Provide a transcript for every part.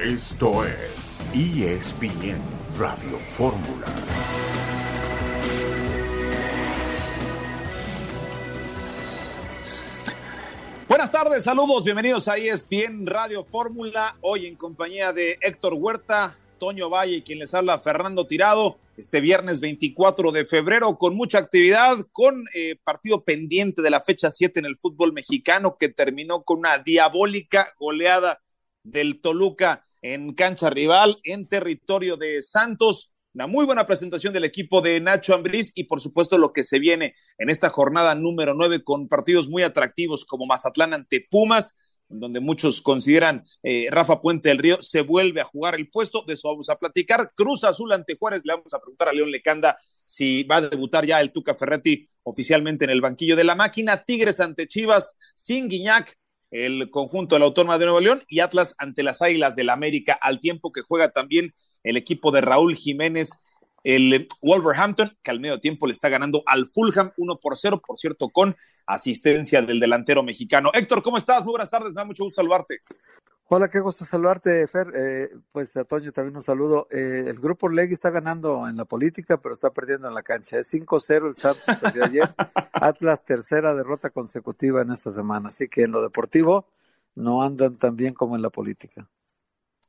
Esto es ESPN Radio Fórmula. Buenas tardes, saludos, bienvenidos a ESPN Radio Fórmula. Hoy en compañía de Héctor Huerta, Toño Valle quien les habla Fernando Tirado. Este viernes 24 de febrero con mucha actividad, con eh, partido pendiente de la fecha 7 en el fútbol mexicano que terminó con una diabólica goleada del Toluca en cancha rival, en territorio de Santos. Una muy buena presentación del equipo de Nacho Ambriz y por supuesto lo que se viene en esta jornada número 9 con partidos muy atractivos como Mazatlán ante Pumas, donde muchos consideran eh, Rafa Puente del Río se vuelve a jugar el puesto, de eso vamos a platicar. Cruz Azul ante Juárez, le vamos a preguntar a León Lecanda si va a debutar ya el Tuca Ferretti oficialmente en el banquillo de la máquina. Tigres ante Chivas, sin Guiñac, el conjunto de la Autónoma de Nuevo León y Atlas ante las Águilas del la América, al tiempo que juega también el equipo de Raúl Jiménez, el Wolverhampton, que al medio tiempo le está ganando al Fulham 1 por 0, por cierto, con asistencia del delantero mexicano. Héctor, ¿cómo estás? Muy buenas tardes, me da mucho gusto saludarte. Hola, qué gusto saludarte, Fer. Eh, pues a Toño también un saludo. Eh, el grupo Legui está ganando en la política, pero está perdiendo en la cancha. Es 5-0 el Santos perdió ayer. Atlas, tercera derrota consecutiva en esta semana. Así que en lo deportivo no andan tan bien como en la política.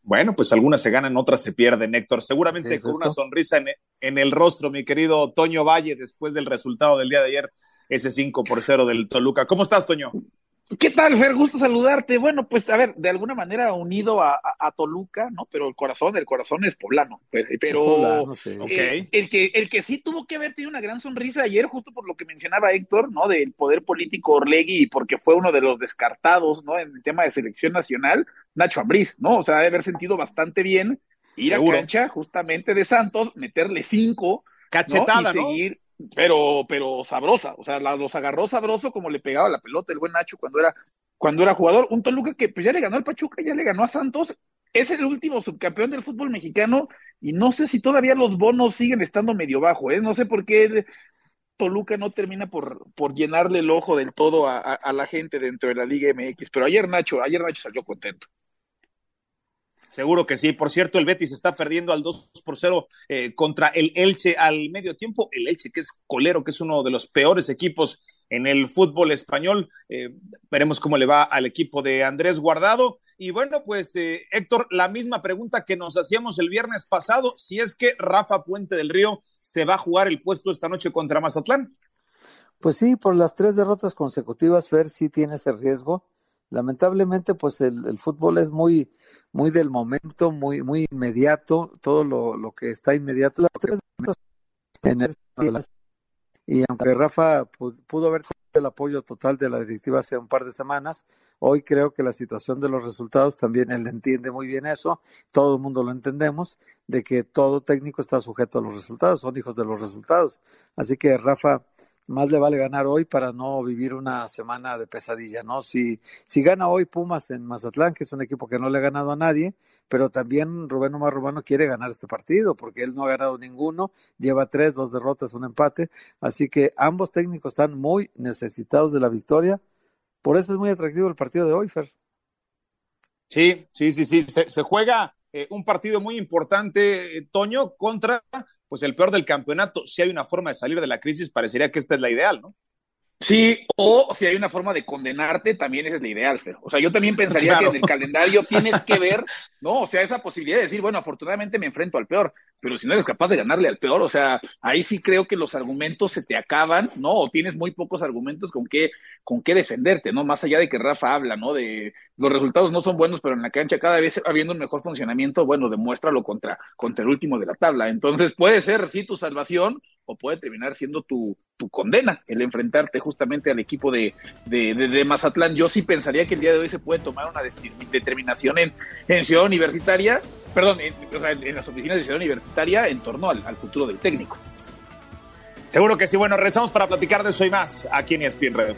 Bueno, pues algunas se ganan, otras se pierden, Héctor. Seguramente con una sonrisa en, en, el rostro, mi querido Toño Valle, después del resultado del día de ayer, ese 5 por 0 del Toluca. ¿Cómo estás, Toño? ¿Qué tal, Fer? Gusto saludarte. Bueno, pues a ver, de alguna manera unido a, a, Toluca, ¿no? Pero el corazón, el corazón es poblano. Pero, pero el, el, que, el que sí tuvo que haber tenido una gran sonrisa ayer, justo por lo que mencionaba Héctor, ¿no? Del poder político Orlegui, porque fue uno de los descartados, ¿no? En el tema de selección nacional, Nacho Ambriz, ¿no? O sea, debe haber sentido bastante bien ir a cancha justamente de Santos, meterle cinco, cachetada, ¿no? Y seguir, pero, pero sabrosa, o sea, los agarró sabroso como le pegaba la pelota el buen Nacho cuando era, cuando era jugador. Un Toluca que pues ya le ganó al Pachuca, ya le ganó a Santos, es el último subcampeón del fútbol mexicano y no sé si todavía los bonos siguen estando medio bajo, ¿eh? No sé por qué Toluca no termina por, por llenarle el ojo del todo a, a la gente dentro de la Liga MX, pero ayer Nacho, ayer Nacho salió contento. Seguro que sí. Por cierto, el Betis está perdiendo al 2 por 0 eh, contra el Elche al medio tiempo. El Elche, que es colero, que es uno de los peores equipos en el fútbol español. Eh, veremos cómo le va al equipo de Andrés Guardado. Y bueno, pues eh, Héctor, la misma pregunta que nos hacíamos el viernes pasado, si es que Rafa Puente del Río se va a jugar el puesto esta noche contra Mazatlán. Pues sí, por las tres derrotas consecutivas, Fer sí tiene ese riesgo lamentablemente pues el, el, fútbol es muy muy del momento muy muy inmediato todo lo, lo que está inmediato y aunque Rafa pudo haber tenido el apoyo total de la directiva hace un par de semanas hoy creo que la situación de los resultados también él entiende muy bien eso todo el mundo lo entendemos de que todo técnico está sujeto a los resultados son hijos de los resultados. Así que Rafa más le vale ganar hoy para no vivir una semana de pesadilla, ¿no? Si, si gana hoy Pumas en Mazatlán, que es un equipo que no le ha ganado a nadie, pero también Rubén Omar Romano quiere ganar este partido, porque él no ha ganado ninguno, lleva tres, dos derrotas, un empate, así que ambos técnicos están muy necesitados de la victoria, por eso es muy atractivo el partido de hoy, Fer. Sí, sí, sí, sí, se, se juega eh, un partido muy importante, eh, Toño, contra pues el peor del campeonato. Si hay una forma de salir de la crisis, parecería que esta es la ideal, ¿no? Sí, o si hay una forma de condenarte, también esa es la ideal, Fer. O sea, yo también pensaría que en el calendario tienes que ver, ¿no? O sea, esa posibilidad de decir, bueno, afortunadamente me enfrento al peor, pero si no eres capaz de ganarle al peor, o sea, ahí sí creo que los argumentos se te acaban, ¿no? O tienes muy pocos argumentos con qué, con qué defenderte, ¿no? Más allá de que Rafa habla, ¿no? De los resultados no son buenos, pero en la cancha cada vez habiendo un mejor funcionamiento, bueno, demuéstralo contra, contra el último de la tabla. Entonces puede ser, sí, tu salvación, o puede terminar siendo tu, tu condena el enfrentarte justamente al equipo de, de, de, Mazatlán. Yo sí pensaría que el día de hoy se puede tomar una determinación en, en Ciudad Universitaria, perdón, en, o sea, en, las oficinas de Ciudad Universitaria en torno al, futuro del técnico. Seguro que sí. Bueno, rezamos para platicar de eso y más aquí en ESPN Radio.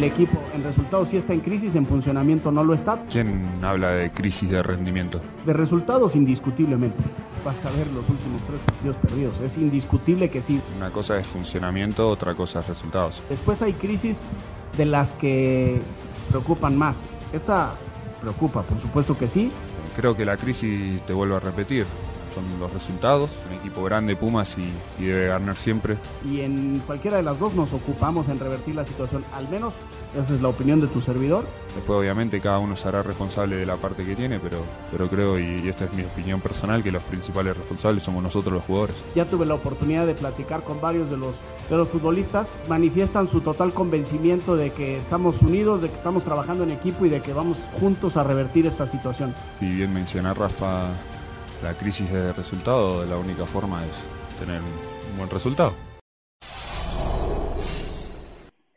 El equipo en resultados sí está en crisis, en funcionamiento no lo está. ¿Quién habla de crisis de rendimiento? De resultados indiscutiblemente. Basta ver los últimos tres partidos perdidos. Es indiscutible que sí. Una cosa es funcionamiento, otra cosa es resultados. Después hay crisis de las que preocupan más. Esta preocupa, por supuesto que sí. Creo que la crisis te vuelve a repetir son los resultados. Un equipo grande, Pumas, y, debe ganar siempre. Y en cualquiera de las dos nos ocupamos en revertir la situación, al menos esa es la opinión de tu servidor. Después obviamente cada uno será responsable de la parte que tiene, pero, pero creo, y, esta es mi opinión personal, que los principales responsables somos nosotros los jugadores. Ya tuve la oportunidad de platicar con varios de los, de los futbolistas, manifiestan su total convencimiento de que estamos unidos, de que estamos trabajando en equipo y de que vamos juntos a revertir esta situación. Y bien menciona Rafa la crisis de resultado, la única forma es tener un buen resultado.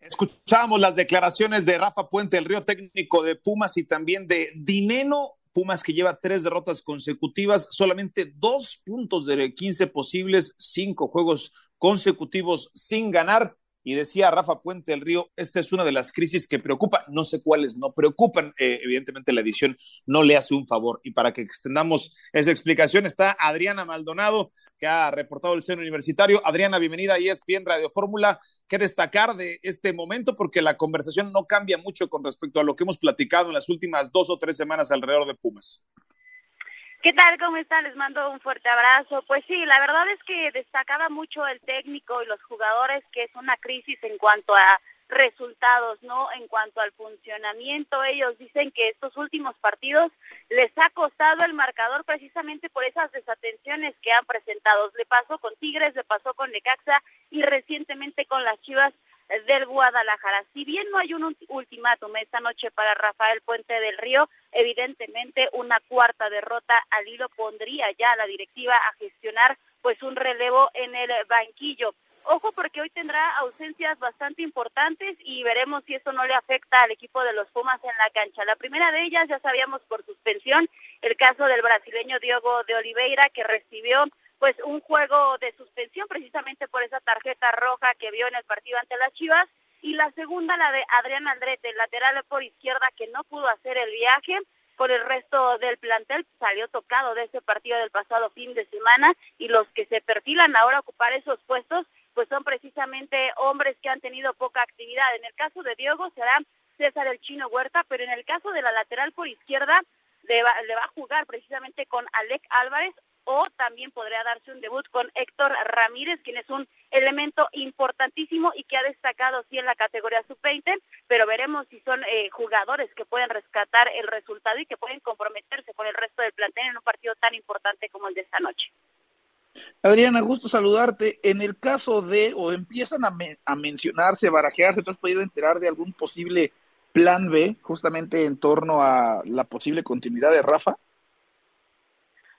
Escuchamos las declaraciones de Rafa Puente, el río técnico de Pumas, y también de Dineno. Pumas que lleva tres derrotas consecutivas, solamente dos puntos de 15 posibles, cinco juegos consecutivos sin ganar. Y decía Rafa Puente el Río, esta es una de las crisis que preocupa, no sé cuáles no preocupan, eh, evidentemente la edición no le hace un favor. Y para que extendamos esa explicación está Adriana Maldonado, que ha reportado el seno universitario. Adriana, bienvenida a ESPN Radio Fórmula. ¿Qué destacar de este momento? Porque la conversación no cambia mucho con respecto a lo que hemos platicado en las últimas dos o tres semanas alrededor de Pumas. ¿Qué tal? ¿Cómo están? Les mando un fuerte abrazo. Pues sí, la verdad es que destacaba mucho el técnico y los jugadores que es una crisis en cuanto a resultados, ¿no? En cuanto al funcionamiento, ellos dicen que estos últimos partidos les ha costado el marcador precisamente por esas desatenciones que han presentado. Le pasó con Tigres, le pasó con Necaxa y recientemente con las Chivas del Guadalajara. Si bien no hay un ultimátum esta noche para Rafael Puente del Río, evidentemente una cuarta derrota al hilo pondría ya a la directiva a gestionar pues un relevo en el banquillo. Ojo porque hoy tendrá ausencias bastante importantes y veremos si eso no le afecta al equipo de los Pumas en la cancha. La primera de ellas ya sabíamos por suspensión el caso del brasileño Diogo de Oliveira que recibió pues un juego de suspensión precisamente por esa tarjeta roja que vio en el partido ante las Chivas y la segunda la de Adrián Andrete, lateral por izquierda que no pudo hacer el viaje por el resto del plantel salió tocado de ese partido del pasado fin de semana y los que se perfilan ahora a ocupar esos puestos pues son precisamente hombres que han tenido poca actividad. En el caso de Diego será César el Chino Huerta, pero en el caso de la lateral por izquierda le va, le va a jugar precisamente con Alec Álvarez o también podría darse un debut con Héctor Ramírez, quien es un elemento importantísimo y que ha destacado sí en la categoría sub-20, pero veremos si son eh, jugadores que pueden rescatar el resultado y que pueden comprometerse con el resto del plantel en un partido tan importante como el de esta noche. Adriana, gusto saludarte. En el caso de, o empiezan a, a mencionarse, barajearse, ¿tú has podido enterar de algún posible plan B justamente en torno a la posible continuidad de Rafa?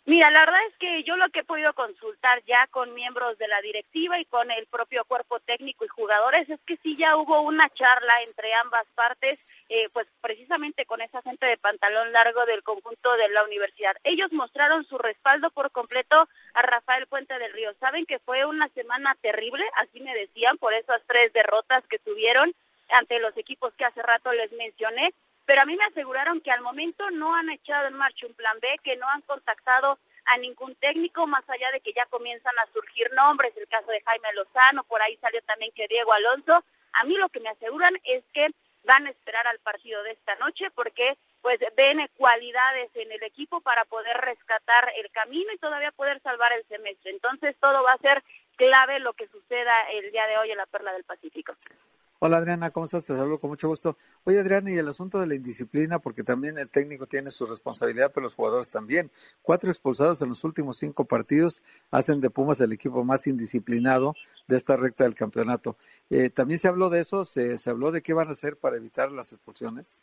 Mira, la verdad es que yo lo que he podido consultar ya con miembros de la directiva y con el propio cuerpo técnico y jugadores es que sí ya hubo una charla entre ambas partes, eh, pues precisamente con esa gente de pantalón largo del conjunto de la universidad. Ellos mostraron su respaldo por completo a Rafael Puente del Río. Saben que fue una semana terrible, así me decían, por esas tres derrotas que tuvieron ante los equipos que hace rato les mencioné pero a mí me aseguraron que al momento no han echado en marcha un plan B, que no han contactado a ningún técnico, más allá de que ya comienzan a surgir nombres, el caso de Jaime Lozano, por ahí salió también que Diego Alonso. A mí lo que me aseguran es que van a esperar al partido de esta noche porque pues ven cualidades en el equipo para poder rescatar el camino y todavía poder salvar el semestre. Entonces todo va a ser clave lo que suceda el día de hoy en la Perla del Pacífico. Hola Adriana, ¿cómo estás? Te saludo con mucho gusto. Oye Adriana, y el asunto de la indisciplina, porque también el técnico tiene su responsabilidad, pero los jugadores también. Cuatro expulsados en los últimos cinco partidos hacen de Pumas el equipo más indisciplinado de esta recta del campeonato. Eh, también se habló de eso, se, se habló de qué van a hacer para evitar las expulsiones.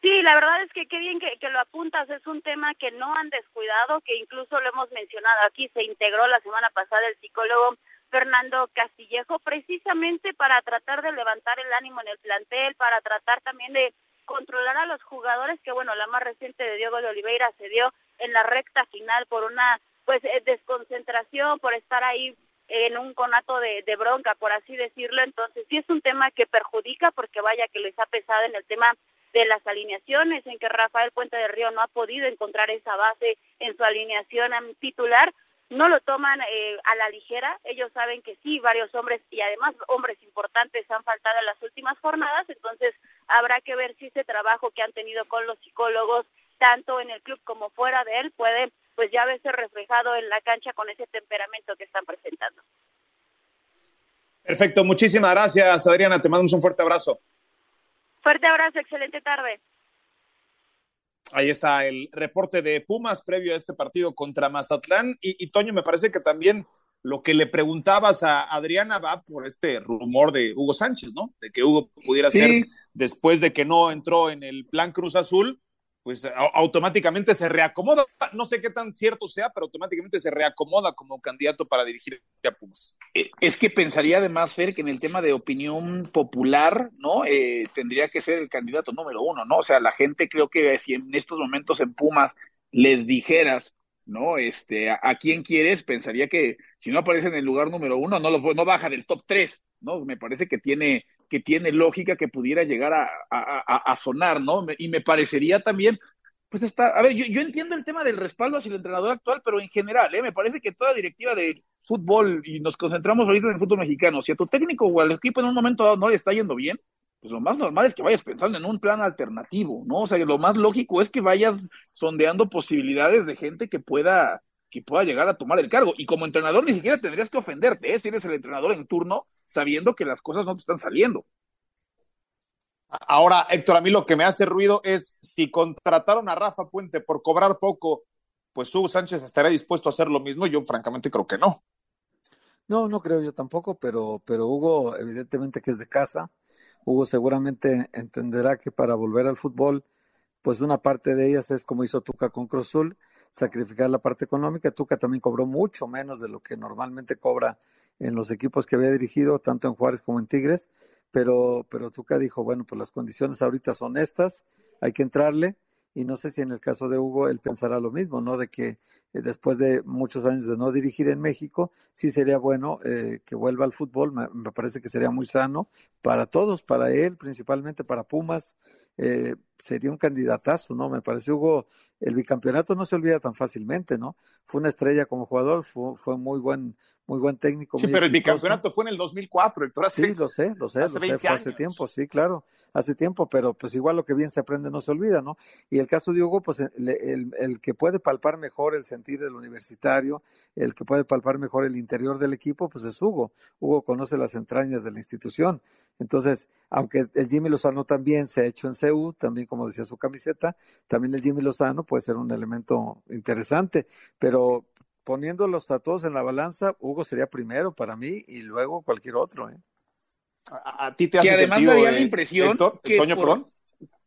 Sí, la verdad es que qué bien que, que, lo apuntas, es un tema que no han descuidado, que incluso lo hemos mencionado aquí, se integró la semana pasada el psicólogo Fernando Castillejo, precisamente para tratar de levantar el ánimo en el plantel, para tratar también de controlar a los jugadores, que bueno, la más reciente de Diego de Oliveira se dio en la recta final por una pues eh, desconcentración, por estar ahí en un conato de, de bronca, por así decirlo. Entonces, sí es un tema que perjudica porque vaya que les ha pesado en el tema de las alineaciones, en que Rafael Puente del Río no ha podido encontrar esa base en su alineación titular, no lo toman eh, a la ligera. Ellos saben que sí, varios hombres y además hombres importantes han faltado en las últimas jornadas, entonces habrá que ver si ese trabajo que han tenido con los psicólogos, tanto en el club como fuera de él, puede pues ya verse reflejado en la cancha con ese temperamento que están presentando. Perfecto, muchísimas gracias Adriana, te mandamos un fuerte abrazo. Fuerte abrazo, excelente tarde. Ahí está el reporte de Pumas previo a este partido contra Mazatlán. Y, Toño, me parece que también lo que le preguntabas a Adriana va por este rumor de Hugo Sánchez, ¿no? De que Hugo pudiera ser, después de que no entró en el plan Cruz Azul, pues automáticamente se reacomoda. No sé qué tan cierto sea, pero automáticamente se reacomoda como candidato para dirigir a Pumas. Eh, es que pensaría además, Fer, que en el tema de opinión popular, ¿no? Eh, tendría que ser el candidato número uno, ¿no? O sea, la gente creo que si en estos momentos en Pumas les dijeras, ¿no? Este, a, quién quieres, pensaría que si no aparece en el lugar número uno, no, lo, no baja del top tres, ¿no? Me parece que tiene que tiene lógica que pudiera llegar a, sonar, ¿no? Y me parecería también, pues está, a ver, yo, yo, entiendo el tema del respaldo hacia el entrenador actual, pero en general, ¿eh? me parece que toda directiva de fútbol, y nos concentramos ahorita en el fútbol mexicano, si a tu técnico o al equipo en un momento dado no le está yendo bien, pues lo más normal es que vayas pensando en un plan alternativo, ¿no? O sea, lo más lógico es que vayas sondeando posibilidades de gente que pueda que pueda llegar a tomar el cargo. Y como entrenador ni siquiera tendrías que ofenderte, ¿eh? si eres el entrenador en turno, sabiendo que las cosas no te están saliendo. Ahora, Héctor, a mí lo que me hace ruido es si contrataron a Rafa Puente por cobrar poco, pues Hugo Sánchez estaría dispuesto a hacer lo mismo. Yo francamente creo que no. No, no creo yo tampoco, pero, pero Hugo evidentemente que es de casa. Hugo seguramente entenderá que para volver al fútbol, pues una parte de ellas es como hizo Tuca con Cruzul, sacrificar la parte económica. Tuca también cobró mucho menos de lo que normalmente cobra en los equipos que había dirigido, tanto en Juárez como en Tigres, pero, pero Tuca dijo, bueno, pues las condiciones ahorita son estas, hay que entrarle, y no sé si en el caso de Hugo él pensará lo mismo, ¿no? De que eh, después de muchos años de no dirigir en México, sí sería bueno eh, que vuelva al fútbol, me, me, parece que sería muy sano para todos, para él, principalmente para Pumas, eh, sería un candidatazo, ¿no? Me parece, Hugo, el bicampeonato no se olvida tan fácilmente, ¿no? Fue una estrella como jugador, fue, fue muy buen muy buen técnico. Sí, pero el bicampeonato fue en el 2004, Héctor. sí, lo sé, lo sé, hace lo sé, fue hace tiempo, sí, claro, hace tiempo, pero pues igual lo que bien se aprende no se olvida, ¿no? Y el caso de Hugo, pues el, el, el que puede palpar mejor el sentir del universitario, el que puede palpar mejor el interior del equipo, pues es Hugo. Hugo conoce las entrañas de la institución. Entonces, aunque el Jimmy Lozano también se ha hecho en CEU, también como decía su camiseta, también el Jimmy Lozano puede ser un elemento interesante, pero poniendo los tatuajes en la balanza, Hugo sería primero para mí y luego cualquier otro. ¿eh? A, ti te hace y además sentido, daría eh, la impresión que Toño,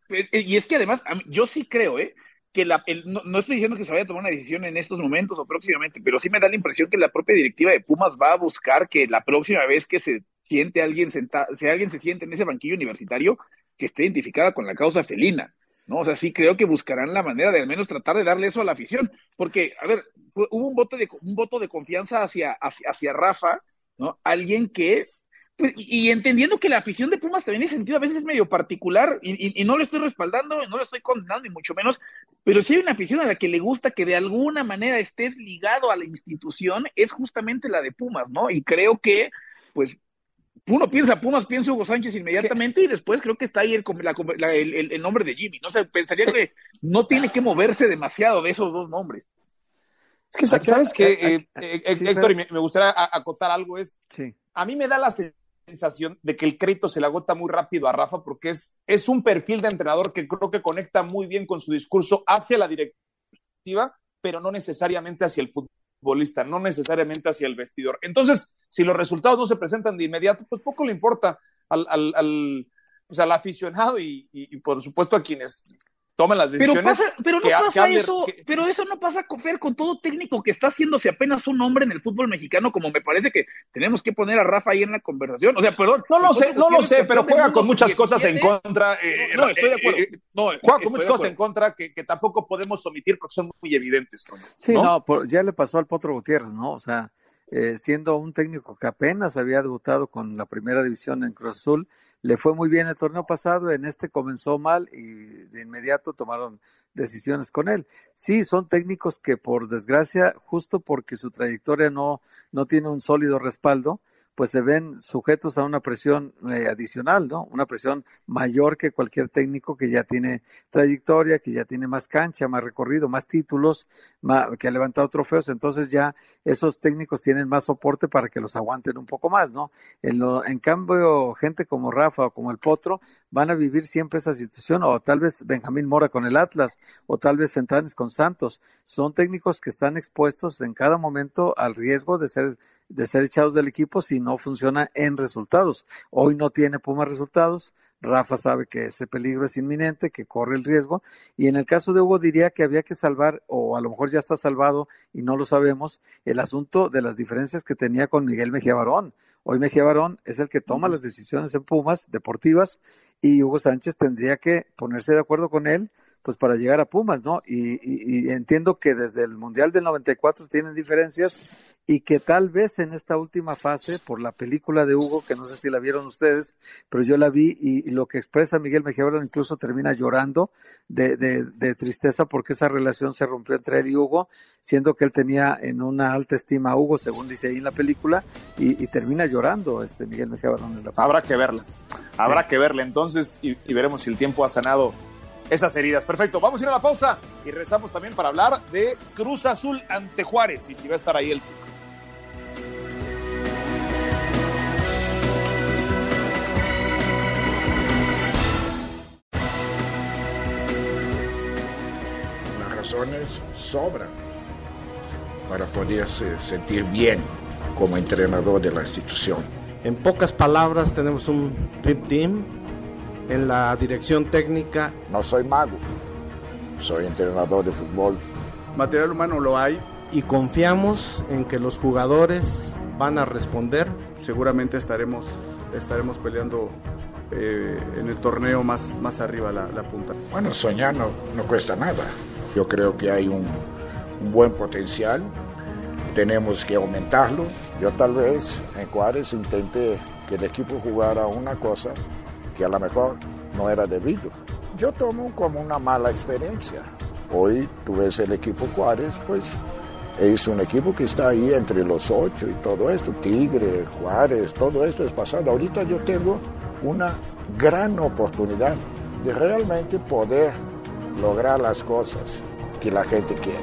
eh, y es que además, yo sí creo, ¿eh? que la, el, no, no, estoy diciendo que se vaya a tomar una decisión en estos momentos o próximamente, pero sí me da la impresión que la propia directiva de Pumas va a buscar que la próxima vez que se siente alguien sentado, si alguien se siente en ese banquillo universitario, que esté identificada con la causa felina. ¿No? O sea, sí creo que buscarán la manera de al menos tratar de darle eso a la afición, porque, a ver, hubo un voto de un voto de confianza hacia, hacia, hacia Rafa, ¿no? Alguien que pues, y, entendiendo que la afición de Pumas también en sentido a veces es medio particular, y, y, y no lo estoy respaldando, no lo estoy condenando, ni mucho menos, pero si hay una afición a la que le gusta que de alguna manera estés ligado a la institución, es justamente la de Pumas, ¿no? Y creo que, pues, uno piensa Pumas, piensa Hugo Sánchez inmediatamente y después creo que está ahí el, la, el, el nombre de Jimmy. No sé, pensaría que no tiene que moverse demasiado de esos dos nombres. Es que, ¿sabes qué, eh, eh, Héctor? Y me, me, gustaría acotar algo, es, sí. a mí me da la sensación de que el crédito se le agota muy rápido a Rafa porque es, es un perfil de entrenador que creo que conecta muy bien con su discurso hacia la directiva, pero no necesariamente hacia el fútbol futbolista, no necesariamente hacia el vestidor. Entonces, si los resultados no se presentan de inmediato, pues poco le importa al, al, al, pues al aficionado y, y, y, por supuesto a quienes tomen las decisiones. Pero, pasa, pero no que, pasa que eso, que, pero eso no pasa con, con todo técnico que está haciéndose apenas un hombre en el fútbol mexicano, como me parece que tenemos que poner a Rafa ahí en la conversación. O sea, perdón. No lo sé, no lo sé, pero juega con muchas cosas en contra. Eh, no, no, estoy de acuerdo. Eh, no, juega con muchas cosas en contra que, que, tampoco podemos omitir porque son muy evidentes. ¿no? Sí, no, por, ya le pasó al Potro Gutiérrez, ¿no? O sea, eh, siendo un técnico que apenas había debutado con la primera división en Cruz Azul, le fue muy bien el torneo pasado, en este comenzó mal y de inmediato tomaron decisiones con él. Sí, son técnicos que por desgracia, justo porque su trayectoria no, no tiene un sólido respaldo, pues se ven sujetos a una presión eh, adicional, ¿no? Una presión mayor que cualquier técnico que ya tiene trayectoria, que ya tiene más cancha, más recorrido, más títulos, que ha levantado trofeos, entonces ya esos técnicos tienen más soporte para que los aguanten un poco más, ¿no? En, lo, en cambio, gente como Rafa o como el Potro van a vivir siempre esa situación, o tal vez Benjamín Mora con el Atlas, o tal vez Fentanes con Santos. Son técnicos que están expuestos en cada momento al riesgo de ser de ser echados del equipo si no funciona en resultados. Hoy no tiene Puma resultados. Rafa sabe que ese peligro es inminente, que corre el riesgo. Y en el caso de Hugo diría que había que salvar, o a lo mejor ya está salvado y no lo sabemos, el asunto de las diferencias que tenía con Miguel Mejía Barón. Hoy Mejía Barón es el que toma las decisiones en Pumas deportivas y Hugo Sánchez tendría que ponerse de acuerdo con él pues para llegar a Pumas, ¿no? Y, y, y, entiendo que desde el Mundial del 94 tienen diferencias y que tal vez en esta última fase, por la película de Hugo, que no sé si la vieron ustedes, pero yo la vi y, lo que expresa Miguel Mejía incluso termina llorando de, de, de, tristeza porque esa relación se rompió entre él y Hugo, siendo que él tenía en una alta estima a Hugo, según dice ahí en la película, y, y termina llorando este Miguel Mejía En la Habrá que verla, habrá que verla. Entonces y, y veremos si el tiempo ha sanado esas heridas. Perfecto, vamos a ir a la pausa y regresamos también para hablar de Cruz Azul ante Juárez y si va a estar ahí el sobran para poderse sentir bien como entrenador de la institución. En pocas palabras, tenemos un Dream Team en la dirección técnica. No soy mago, soy entrenador de fútbol. Material humano lo hay. Y confiamos en que los jugadores van a responder. Seguramente estaremos, estaremos peleando eh, en el torneo más, más arriba la, la punta. Bueno, soñar no, no cuesta nada. Yo creo que hay un, buen potencial, tenemos que aumentarlo. Yo tal vez en Juárez intenté que el equipo jugara una cosa que a lo mejor no era debido. Yo tomo como una mala experiencia. Hoy tú ves el equipo Juárez, pues es un equipo que está ahí entre los ocho y todo esto, Tigre, Juárez, todo esto es pasado. Ahorita yo tengo una gran oportunidad de realmente poder lograr las cosas que la gente quiere.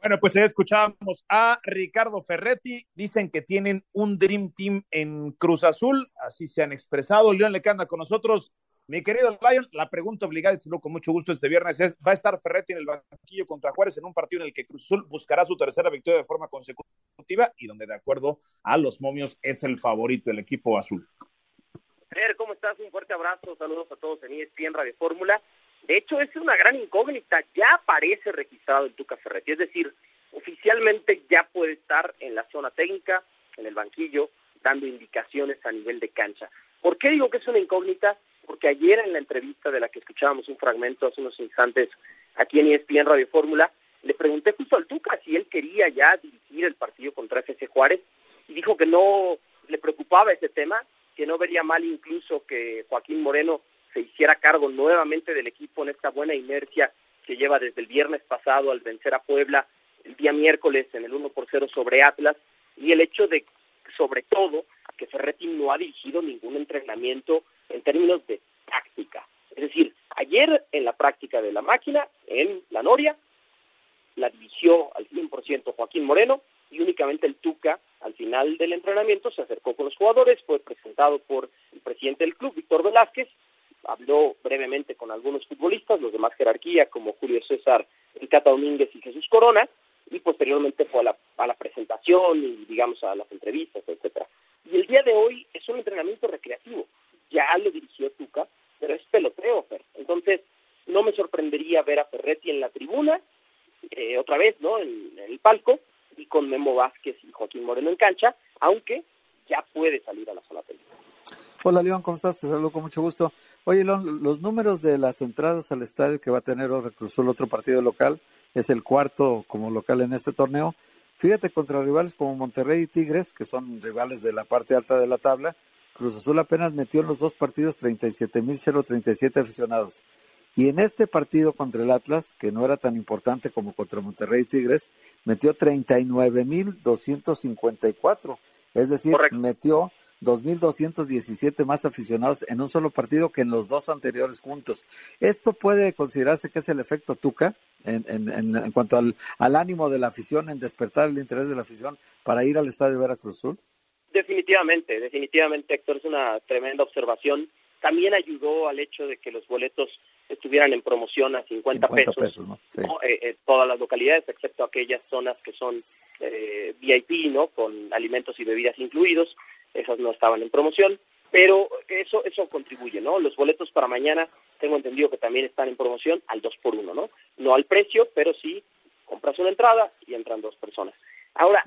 Bueno, pues escuchábamos a Ricardo Ferretti. Dicen que tienen un Dream Team en Cruz Azul, así se han expresado. León Lecanda con nosotros. Mi querido Lion, la pregunta obligada, y con mucho gusto este viernes es, ¿va a estar Ferretti en el banquillo contra Juárez en un partido en el que Cruz Azul buscará su tercera victoria de forma consecutiva y donde de acuerdo a los momios es el favorito el equipo azul? ¿Cómo estás? Un fuerte abrazo, saludos a todos en ESPN Radio Fórmula. De hecho, es una gran incógnita, ya aparece registrado el Tuca Ferretti, es decir, oficialmente ya puede estar en la zona técnica, en el banquillo, dando indicaciones a nivel de cancha. ¿Por qué digo que es una incógnita? Porque ayer en la entrevista de la que escuchábamos un fragmento hace unos instantes aquí en ESPN Radio Fórmula, le pregunté justo al Tuca si él quería ya dirigir el partido contra FC Juárez y dijo que no le preocupaba ese tema, que no vería mal incluso que Joaquín Moreno se hiciera cargo nuevamente del equipo en esta buena inercia que lleva desde el viernes pasado al vencer a Puebla el día miércoles en el 1 por 0 sobre Atlas y el hecho de, sobre todo, que Ferretti no ha dirigido ningún entrenamiento en términos de táctica. Es decir, ayer en la práctica de la máquina, en la Noria, la dirigió al 100% Joaquín Moreno y únicamente el Tuca al final del entrenamiento se acercó con los jugadores, fue presentado por el presidente del club, Víctor Velázquez, habló brevemente con algunos futbolistas, los de más jerarquía, como Julio César, Ricata Domínguez y Jesús Corona, y posteriormente fue a la, a la presentación y, digamos, a las entrevistas, etcétera. Y el día de hoy es un entrenamiento recreativo. Ya lo dirigió Tuca, pero es peloteo. Entonces, no me sorprendería ver a Ferretti en la tribuna, eh, otra vez, ¿no? En el palco, y con Memo Vázquez y Joaquín Moreno en cancha, aunque ya puede salir a la zona técnica. Hola, León, ¿cómo estás? Te saludo con mucho gusto. Oye, León, los números de las entradas al estadio que va a tener ahora Cruz el otro partido local, es el cuarto como local en este torneo. Fíjate, contra rivales como Monterrey y Tigres, que son rivales de la parte alta de la tabla, Cruz Azul apenas metió en los dos partidos 37.037 aficionados. Y en este partido contra el Atlas, que no era tan importante como contra Monterrey y Tigres, metió 39.254. Es decir, metió 2.217 más aficionados en un solo partido que en los dos anteriores juntos. ¿Esto puede considerarse que es el efecto Tuca en, en, en, cuanto al, al, ánimo de la afición, en despertar el interés de la afición para ir al estadio Veracruz Sur? Definitivamente, definitivamente, Héctor, es una tremenda observación. También ayudó al hecho de que los boletos estuvieran en promoción a 50, pesos, eh, eh, todas las localidades, excepto aquellas zonas que son eh, VIP, ¿no? Con alimentos y bebidas incluidos esas no estaban en promoción, pero eso eso contribuye, ¿no? Los boletos para mañana tengo entendido que también están en promoción al 2 por 1 ¿no? No al precio, pero sí compras una entrada y entran dos personas. Ahora,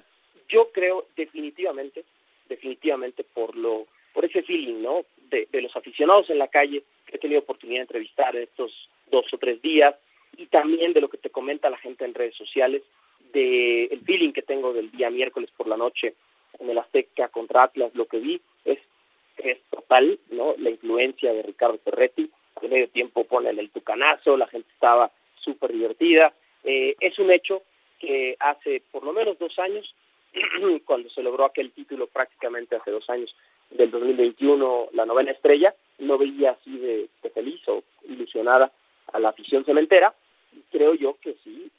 yo creo definitivamente, definitivamente por lo por ese feeling, ¿no? De, de los aficionados en la calle que he tenido oportunidad de entrevistar estos dos o tres días y también de lo que te comenta la gente en redes sociales, de el feeling que tengo del día miércoles por la noche en el Azteca contra Atlas, lo que vi es, es total, ¿no? La influencia de Ricardo Ferretti, al medio tiempo pone el tucanazo, la gente estaba súper divertida. Eh, es un hecho que hace por lo menos dos años, cuando se logró aquel título prácticamente hace dos años, del 2021, la novena estrella, no veía así de, feliz o ilusionada a la afición cementera. Creo yo que sí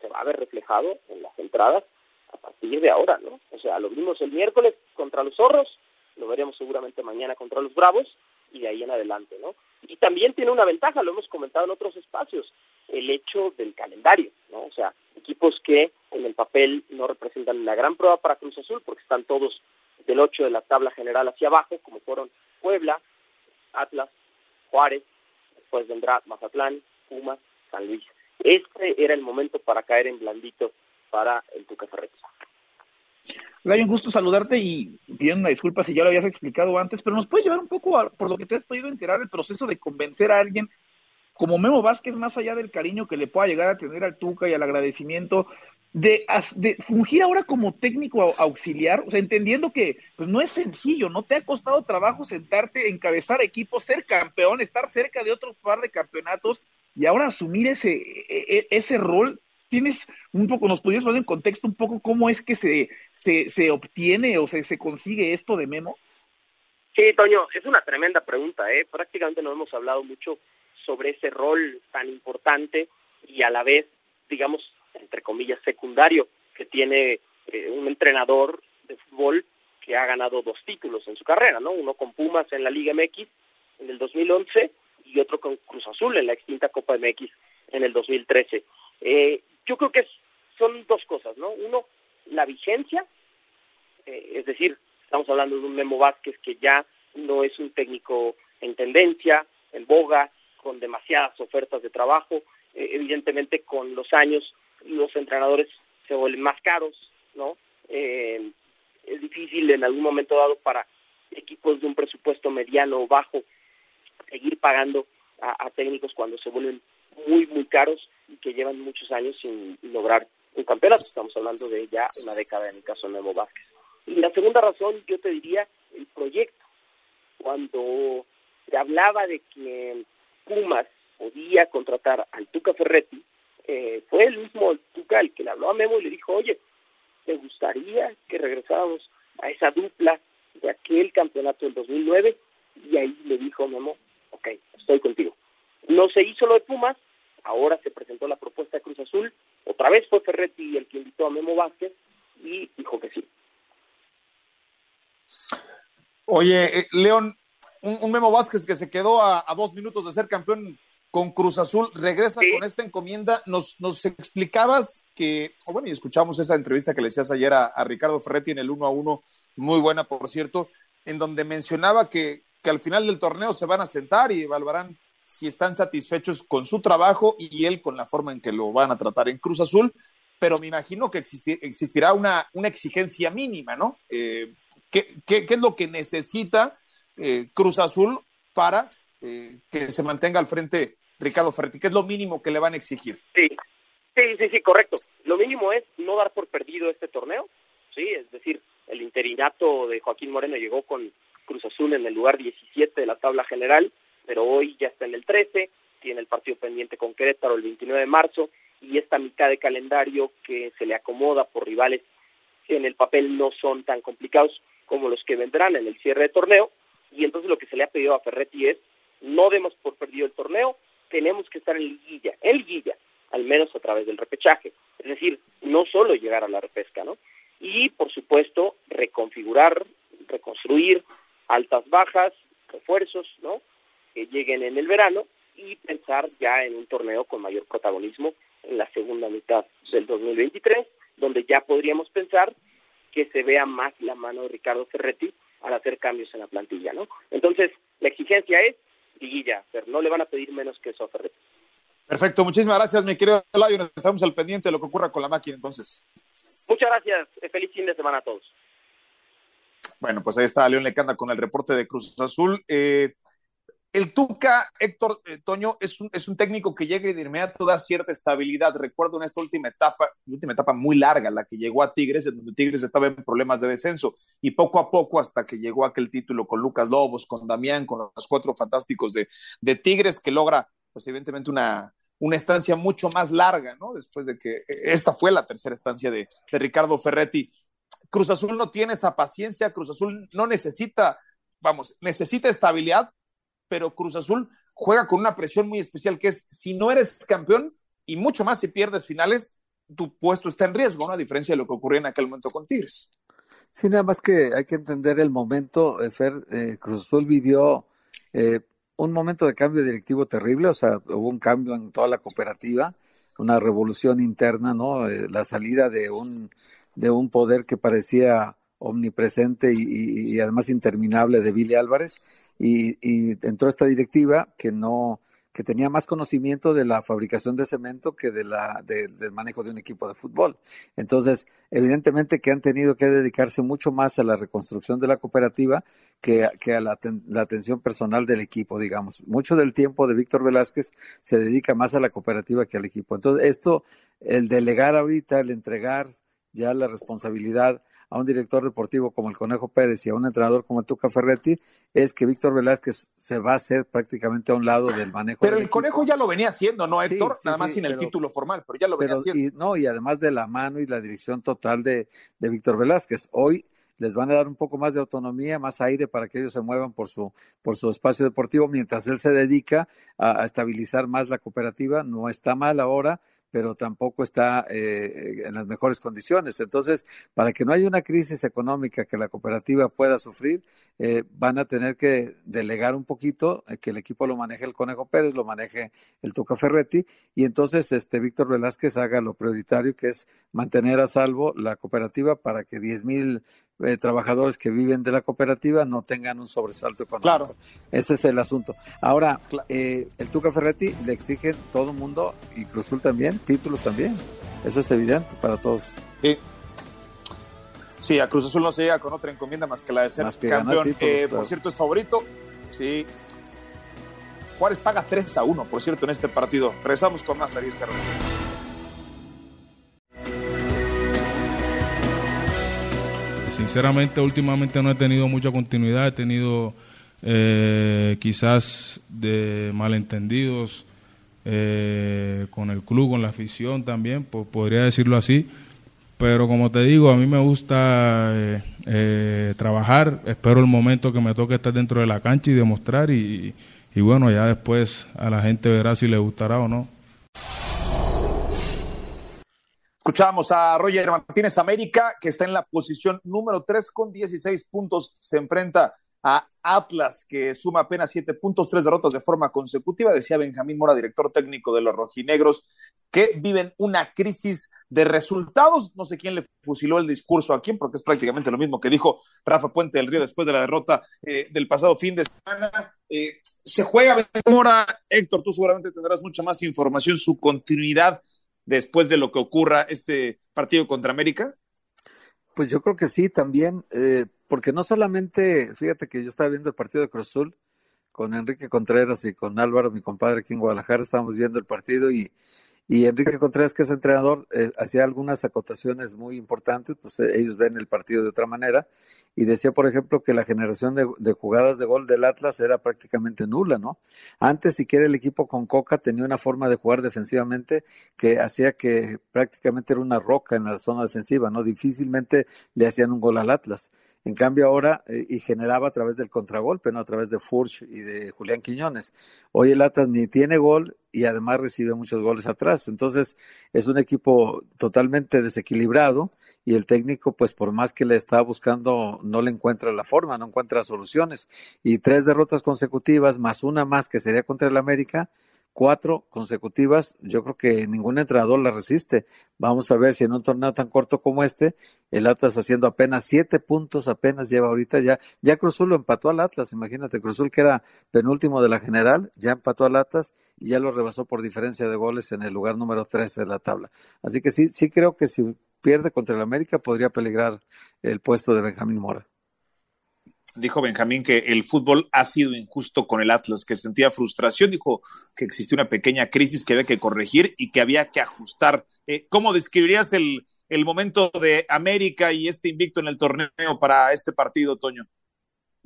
se va a ver reflejado en las entradas a partir de ahora, ¿no? O sea, lo vimos el miércoles contra los zorros, lo veremos seguramente mañana contra los bravos y de ahí en adelante, ¿no? Y también tiene una ventaja, lo hemos comentado en otros espacios, el hecho del calendario, ¿no? O sea, equipos que en el papel no representan una gran prueba para Cruz Azul porque están todos 8 de la tabla general hacia abajo, como fueron Puebla, Atlas, Juárez, después vendrá Mazatlán, Pumas, San Luis. Este era el momento para caer en blandito para el Tuca Ferretti. un gusto saludarte y pidiendo una disculpa si ya lo habías explicado antes, pero nos puede llevar un poco por lo que te has podido enterar el proceso de convencer a alguien como Memo Vázquez, más allá del cariño que le pueda llegar a tener al Tuca y al agradecimiento, de, de fungir ahora como técnico auxiliar, o sea, entendiendo que pues, no es sencillo, no te ha costado trabajo sentarte, encabezar equipos, ser campeón, estar cerca de otro par de campeonatos y ahora asumir ese, e, e, ese rol tienes un poco, nos podías poner en contexto un poco cómo es que se, se, se obtiene o se, se consigue esto de Memo? Sí, Toño, es una tremenda pregunta, ¿eh? Prácticamente no hemos hablado mucho sobre ese rol tan importante y a la vez, digamos, entre comillas, secundario que tiene eh, un entrenador de fútbol que ha ganado dos títulos en su carrera, ¿no? Uno con Pumas en la Liga MX en el 2011 y otro con Cruz Azul en la extinta Copa MX en el 2013. Eh, yo creo que son dos cosas, ¿no? Uno, la vigencia, eh, es decir, estamos hablando de un Memo Vázquez que ya no es un técnico en tendencia, en boga, con demasiadas ofertas de trabajo. Eh, evidentemente, con los años, los entrenadores se vuelven más caros, ¿no? Eh, es difícil en algún momento dado para equipos de un presupuesto mediano o bajo seguir pagando a técnicos cuando se vuelven muy, muy caros y que llevan muchos años sin lograr un campeonato. Estamos hablando de ya una década en el caso de Memo Vázquez. Y la segunda razón, yo te diría, el proyecto. Cuando se hablaba de que Pumas podía contratar al Tuca Ferretti, eh, fue el mismo Tuca el que le habló a Memo y le dijo, oye, ¿te gustaría que regresáramos a esa dupla de aquel campeonato del 2009? Y ahí le dijo Memo, ok, estoy contigo. No se hizo lo de Pumas, ahora se presentó la propuesta de Cruz Azul, otra vez fue Ferretti el que invitó a Memo Vázquez y dijo que sí. Oye, eh, León, un, Memo Vázquez que se quedó a, dos minutos de ser campeón con Cruz Azul, regresa con esta encomienda. Nos, nos explicabas que, bueno, y escuchamos esa entrevista que le decías ayer a, a Ricardo Ferretti en el uno a uno, muy buena, por cierto, en donde mencionaba que, que al final del torneo se van a sentar y evaluarán si están satisfechos con su trabajo y él con la forma en que lo van a tratar en Cruz Azul, pero me imagino que existirá una, una exigencia mínima, ¿no? Eh, ¿qué, qué, es lo que necesita eh, Cruz Azul para eh, que se mantenga al frente Ricardo Ferretti, que es lo mínimo que le van a exigir. Sí, sí, sí, sí, correcto. Lo mínimo es no dar por perdido este torneo, sí, es decir, el interinato de Joaquín Moreno llegó con Cruz Azul en el lugar 17 de la tabla general, pero hoy ya está en el 13, tiene el partido pendiente con Querétaro el 29 de marzo y esta mitad de calendario que se le acomoda por rivales que en el papel no son tan complicados como los que vendrán en el cierre de torneo y entonces lo que se le ha pedido a Ferretti es no demos por perdido el torneo, tenemos que estar en liguilla, en liguilla, al menos a través del repechaje, es decir, no solo llegar a la repesca, ¿no? Y por supuesto reconfigurar, reconstruir altas bajas, refuerzos, ¿no? Que lleguen en el verano y pensar ya en un torneo con mayor protagonismo en la segunda mitad del 2023, donde ya podríamos pensar que se vea más la mano de Ricardo Ferretti al hacer cambios en la plantilla, ¿no? Entonces, la exigencia es liguilla, pero no le van a pedir menos que eso a Ferretti. Perfecto, muchísimas gracias, mi querido Lion. Estamos al pendiente de lo que ocurra con la máquina entonces. Muchas gracias, feliz fin de semana a todos. Bueno, pues ahí está León Lecanda con el reporte de Cruz Azul. Eh, el Tuca, Héctor eh, Toño, es un, es un técnico que llega y de inmediato da cierta estabilidad. Recuerdo en esta última etapa, última etapa muy larga, la que llegó a Tigres, en donde Tigres estaba en problemas de descenso. Y poco a poco, hasta que llegó aquel título con Lucas Lobos, con Damián, con los cuatro fantásticos de, de Tigres, que logra, pues evidentemente, una, una estancia mucho más larga, ¿no? Después de que esta fue la tercera estancia de, de Ricardo Ferretti. Cruz Azul no tiene esa paciencia, Cruz Azul no necesita, vamos, necesita estabilidad, pero Cruz Azul juega con una presión muy especial que es si no eres campeón y mucho más si pierdes finales, tu puesto está en riesgo, ¿no? A diferencia de lo que ocurrió en aquel momento con Tigres. Sí, nada más que hay que entender el momento, eh, Fer, eh, Cruz Azul vivió eh, un momento de cambio directivo terrible, o sea, hubo un cambio en toda la cooperativa, una revolución interna, ¿no? Eh, la salida de un, de un poder que parecía omnipresente y, además interminable de Billy Álvarez. Y, y, entró esta directiva que no que tenía más conocimiento de la fabricación de cemento que de la de, del manejo de un equipo de fútbol. Entonces evidentemente que han tenido que dedicarse mucho más a la reconstrucción de la cooperativa que, que a la, atención personal del equipo digamos. Mucho del tiempo de Víctor Velázquez se dedica más a la cooperativa que al equipo. Entonces esto el delegar ahorita el entregar ya la responsabilidad a un director deportivo como el Conejo Pérez y a un entrenador como el Tuca Ferretti es que Víctor Velázquez se va a hacer prácticamente a un lado del manejo. Pero del el Conejo ya lo venía haciendo, ¿no, Héctor? Sí, sí, Nada más sí, sin pero, el título formal, pero ya lo venía haciendo. Y, no, y además de la mano y la dirección total de, de Víctor Velázquez. Hoy les van a dar un poco más de autonomía, más aire para que ellos se muevan por su, por su espacio deportivo, mientras él se dedica a, a estabilizar más la cooperativa. No está mal ahora, pero tampoco está eh, en las mejores condiciones. Entonces, para que no haya una crisis económica que la cooperativa pueda sufrir, eh, van a tener que delegar un poquito, eh, que el equipo lo maneje el Conejo Pérez, lo maneje el Tuca Ferretti, y entonces este Víctor Velázquez haga lo prioritario, que es mantener a salvo la cooperativa para que 10 mil eh, trabajadores que viven de la cooperativa no tengan un sobresalto económico. Claro. Ese es el asunto. Ahora, eh, el Tuca Ferretti le exige todo mundo, y Cruzul también, títulos también. Eso es evidente para todos. Sí. Sí, a Cruz Azul no se llega con otra encomienda más que la de ser campeón. títulos, Eh, claro. Por cierto, es favorito. Sí. Juárez paga 3 a 1, por cierto, en este partido. Regresamos con más Ariel Carrera. Sinceramente, últimamente no he tenido mucha continuidad, he tenido eh, quizás de malentendidos eh, con el club, con la afición también, po- podría decirlo así. Pero como te digo, a mí me gusta eh, eh, trabajar, espero el momento que me toque estar dentro de la cancha y demostrar y, y bueno, ya después a la gente verá si le gustará o no. Escuchamos a Roger Martínez América, que está en la posición número 3 con 16 puntos. Se enfrenta a Atlas, que suma apenas 7 puntos, 3 derrotas de forma consecutiva. Decía Benjamín Mora, director técnico de los rojinegros, que viven una crisis de resultados. No sé quién le fusiló el discurso a quién, porque es prácticamente lo mismo que dijo Rafa Puente del Río después de la derrota eh, del pasado fin de semana. Eh, se juega Benjamín Mora. Héctor, tú seguramente tendrás mucha más información, su continuidad después de lo que ocurra este partido contra América? Pues yo creo que sí, también, eh, porque no solamente, fíjate que yo estaba viendo el partido de Cruz Azul con Enrique Contreras y con Álvaro, mi compadre aquí en Guadalajara, estábamos viendo el partido y, y Enrique Contreras, que es entrenador, eh, hacía algunas acotaciones muy importantes, pues eh, ellos ven el partido de otra manera, y decía, por ejemplo, que la generación de, de, jugadas de gol del Atlas era prácticamente nula, ¿no? Antes siquiera el equipo con Coca tenía una forma de jugar defensivamente que hacía que prácticamente era una roca en la zona defensiva, ¿no? Difícilmente le hacían un gol al Atlas. En cambio ahora, eh, y generaba a través del contragolpe, no a través de Furch y de Julián Quiñones. Hoy el Atlas ni tiene gol y además recibe muchos goles atrás. Entonces es un equipo totalmente desequilibrado y el técnico, pues por más que le está buscando, no le encuentra la forma, no encuentra soluciones. Y tres derrotas consecutivas, más una más que sería contra el América, cuatro consecutivas, yo creo que ningún entrenador la resiste. Vamos a ver si en un torneo tan corto como este, el Atlas haciendo apenas siete puntos, apenas lleva ahorita ya, ya Cruzul lo empató al Atlas, imagínate, Cruzul que era penúltimo de la general, ya empató al Atlas y ya lo rebasó por diferencia de goles en el lugar número 13 de la tabla. Así que sí, sí creo que si pierde contra el América podría peligrar el puesto de Benjamín Mora dijo Benjamín que el fútbol ha sido injusto con el Atlas, que sentía frustración, dijo que existía una pequeña crisis que había que corregir y que había que ajustar. Eh, ¿Cómo describirías el, el momento de América y este invicto en el torneo para este partido, Toño?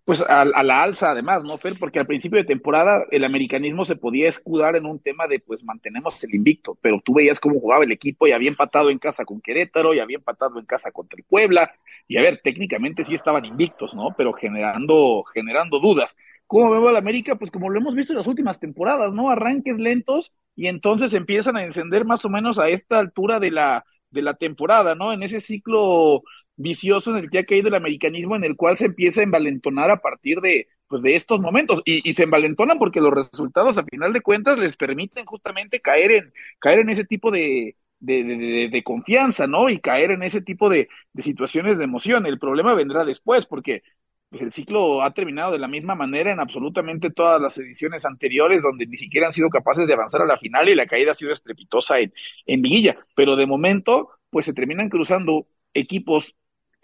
Pues a, a, la alza además, ¿no, Fer? Porque al principio de temporada el americanismo se podía escudar en un tema de pues mantenemos el invicto, pero tú veías cómo jugaba el equipo y había empatado en casa con Querétaro y había empatado en casa contra el Puebla y a ver, técnicamente sí estaban invictos, ¿no? Pero generando, generando dudas. ¿Cómo veo al América? Pues como lo hemos visto en las últimas temporadas, ¿no? Arranques lentos y entonces empiezan a encender más o menos a esta altura de la, de la temporada, ¿no? En ese ciclo vicioso en el que ha caído el americanismo, en el cual se empieza a envalentonar a partir de, pues, de estos momentos. Y, y se envalentonan porque los resultados, a final de cuentas, les permiten justamente caer en, caer en ese tipo de, de, de, confianza, ¿no? Y caer en ese tipo de, de, situaciones de emoción. El problema vendrá después, porque el ciclo ha terminado de la misma manera en absolutamente todas las ediciones anteriores, donde ni siquiera han sido capaces de avanzar a la final y la caída ha sido estrepitosa en, en Villa. Pero de momento, pues se terminan cruzando equipos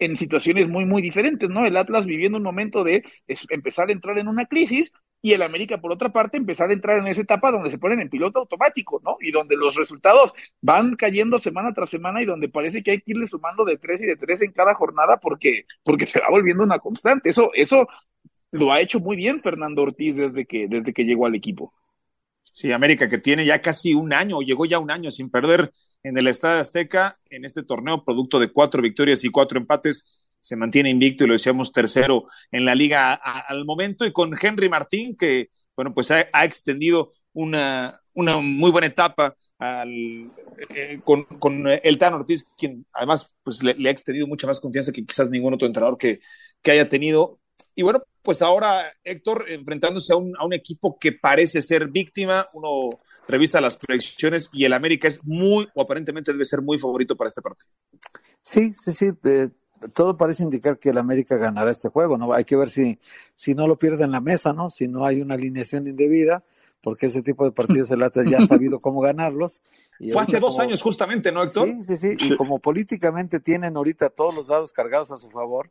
en situaciones muy, muy diferentes, ¿no? El Atlas viviendo un momento de empezar a entrar en una crisis y el América, por otra parte, empezar a entrar en esa etapa donde se ponen en piloto automático, ¿no? Y donde los resultados van cayendo semana tras semana y donde parece que hay que irle sumando de tres y de tres en cada jornada porque, porque se va volviendo una constante. Eso, eso lo ha hecho muy bien Fernando Ortiz desde que, desde que llegó al equipo. Sí, América que tiene ya casi un año, llegó ya un año sin perder en el Estadio Azteca en este torneo, producto de cuatro victorias y cuatro empates, se mantiene invicto y lo decíamos tercero en la liga al momento y con Henry Martín que, bueno, pues ha, extendido una, una, muy buena etapa al, eh, con, con, el Tan Ortiz, quien además pues le, le, ha extendido mucha más confianza que quizás ningún otro entrenador que, que haya tenido. Y bueno, pues ahora Héctor enfrentándose a un, a un equipo que parece ser víctima, uno revisa las proyecciones y el América es muy, o aparentemente debe ser muy favorito para este partido. Sí, sí, sí. Eh, todo parece indicar que el América ganará este juego, ¿no? Hay que ver si, si no lo pierde en la mesa, ¿no? Si no hay una alineación indebida, porque ese tipo de partidos el Atlas ya ha sabido cómo ganarlos. Y Fue hace dos como, años justamente, ¿no, Héctor? Sí, sí, sí. Y como políticamente tienen ahorita todos los dados cargados a su favor,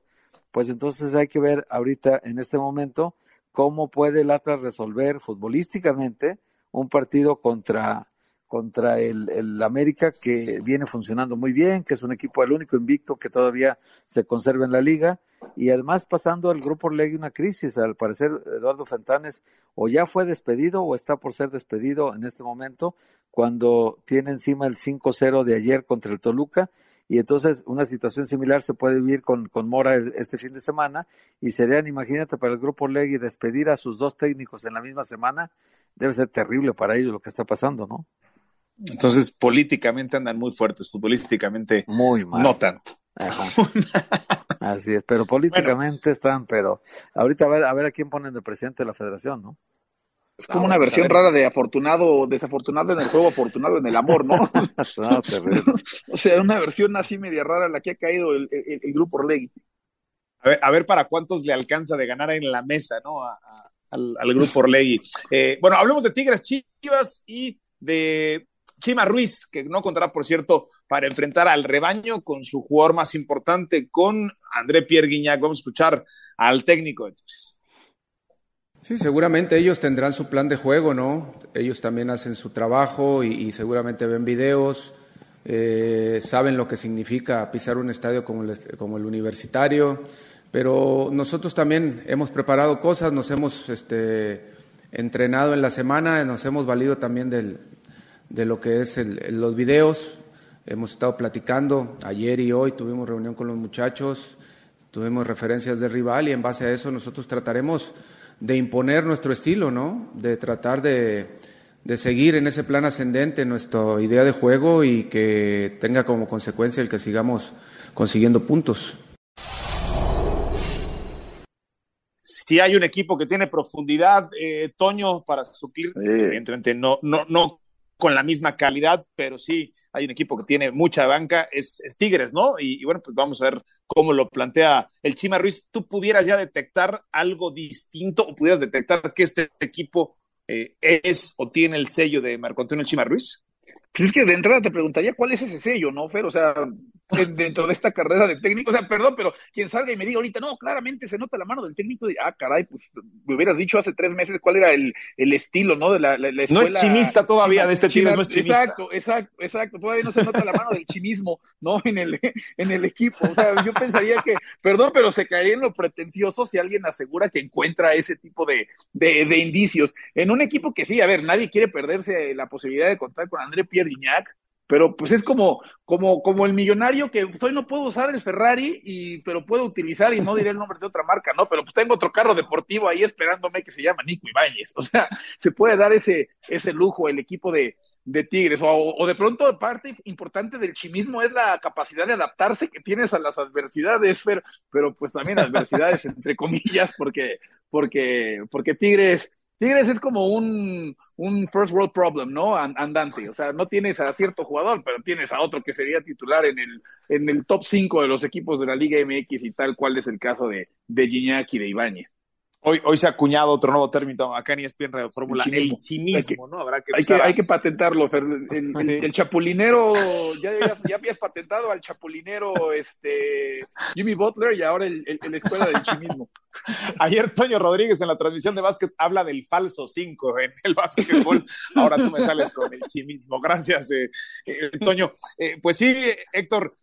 pues entonces hay que ver ahorita, en este momento, cómo puede el Atlas resolver futbolísticamente un partido contra, contra el, el, América que viene funcionando muy bien, que es un equipo el único invicto que todavía se conserva en la liga y además pasando al grupo Orlegui una crisis. Al parecer Eduardo Fentanes o ya fue despedido o está por ser despedido en este momento cuando tiene encima el 5-0 de ayer contra el Toluca y entonces una situación similar se puede vivir con, con Mora este fin de semana y serían, imagínate, para el grupo Legui despedir a sus dos técnicos en la misma semana, debe ser terrible para ellos lo que está pasando, ¿no? Entonces, políticamente andan muy fuertes, futbolísticamente muy mal. no tanto. Ajá. Así es, pero políticamente bueno. están, pero ahorita a ver, a ver a quién ponen de presidente de la federación, ¿no? Es como una versión rara de afortunado, desafortunado en el juego, afortunado en el amor, ¿no? no o sea, una versión así media rara en la que ha caído el, el, el grupo Orlegui. A ver, a ver, para cuántos le alcanza de ganar en la mesa, ¿no? A, a, al, al, grupo Orlegui. Eh, bueno, hablemos de Tigres Chivas y de Chima Ruiz, que no contará, por cierto, para enfrentar al rebaño con su jugador más importante, con André Pierre Guignac. Vamos a escuchar al técnico de Tigres. Sí, seguramente ellos tendrán su plan de juego, ¿no? Ellos también hacen su trabajo y, seguramente ven videos, eh, saben lo que significa pisar un estadio como el, como el universitario, pero nosotros también hemos preparado cosas, nos hemos este, entrenado en la semana, nos hemos valido también del, de lo que es los videos, hemos estado platicando, ayer y hoy tuvimos reunión con los muchachos, tuvimos referencias del rival y en base a eso nosotros trataremos de imponer nuestro estilo, ¿no? De tratar de, de seguir en ese plan ascendente nuestra idea de juego y que tenga como consecuencia el que sigamos consiguiendo puntos. Si hay un equipo que tiene profundidad, eh, Toño, para suplir, evidentemente no, no, no con la misma calidad, pero sí hay un equipo que tiene mucha banca, es, Tigres, ¿no? Y, bueno, pues vamos a ver cómo lo plantea el Chima Ruiz. ¿Tú pudieras ya detectar algo distinto o pudieras detectar que este equipo eh, es o tiene el sello de Marco Antonio Chima Ruiz? Pues es que de entrada te preguntaría cuál es ese sello, ¿no, Fer? O sea, dentro de esta carrera de técnico, o sea, perdón, pero quien salga y me diga ahorita, no, claramente se nota la mano del técnico, de, ah, caray, pues me hubieras dicho hace tres meses cuál era el, el estilo, ¿no? De la, la, escuela, No es chimista todavía de este chino, no es chimista. Exacto, exacto, exacto, todavía no se nota la mano del chimismo, ¿no? En el, en el equipo, o sea, yo pensaría que, perdón, pero se caería en lo pretencioso si alguien asegura que encuentra ese tipo de, de, de indicios. En un equipo que sí, a ver, nadie quiere perderse la posibilidad de contar con André Pierre Guignac, pero pues es como, como, como el millonario que hoy no puedo usar el Ferrari, y, pero puedo utilizar, y no diré el nombre de otra marca, ¿no? Pero pues tengo otro carro deportivo ahí esperándome que se llama Nico Ibáñez. O sea, se puede dar ese, ese lujo el equipo de, de Tigres. O, de pronto parte importante del chimismo es la capacidad de adaptarse que tienes a las adversidades, pero, pero pues también adversidades entre comillas, porque, porque, porque Tigres Tigres es como un, un first world problem, ¿no? Andante. O sea, no tienes a cierto jugador, pero tienes a otro que sería titular en el, en el top 5 de los equipos de la Liga MX y tal cual es el caso de, de Gignac y de Ibáñez. Hoy, hoy se ha acuñado otro nuevo término acá en ESPN Radio Fórmula, el chimismo, ¿no? Habrá que, hay, que, hay que patentarlo, el, chapulinero, ya, ya, habías patentado al chapulinero este Jimmy Butler y ahora el, la escuela del chimismo. Ayer Toño Rodríguez en la transmisión de básquet habla del falso 5 en el básquetbol. Ahora tú me sales con el chimismo. Gracias, eh, eh, Toño. Eh, pues sí, Héctor,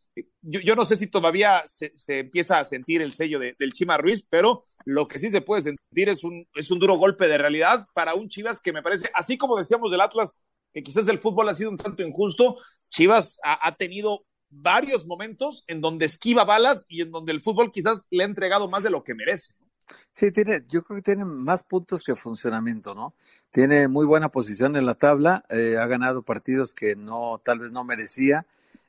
yo, no sé si todavía se, empieza a sentir el sello del Chima Ruiz, pero lo que sí se puede sentir es un, es un duro golpe de realidad para un Chivas que me parece, así como decíamos del Atlas, que quizás el fútbol ha sido un tanto injusto, Chivas ha, tenido varios momentos en donde esquiva balas y en donde el fútbol quizás le ha entregado más de lo que merece. Sí, tiene, yo creo que tiene más puntos que funcionamiento, ¿no? Tiene muy buena posición en la tabla, eh, ha ganado partidos que no, tal vez no merecía,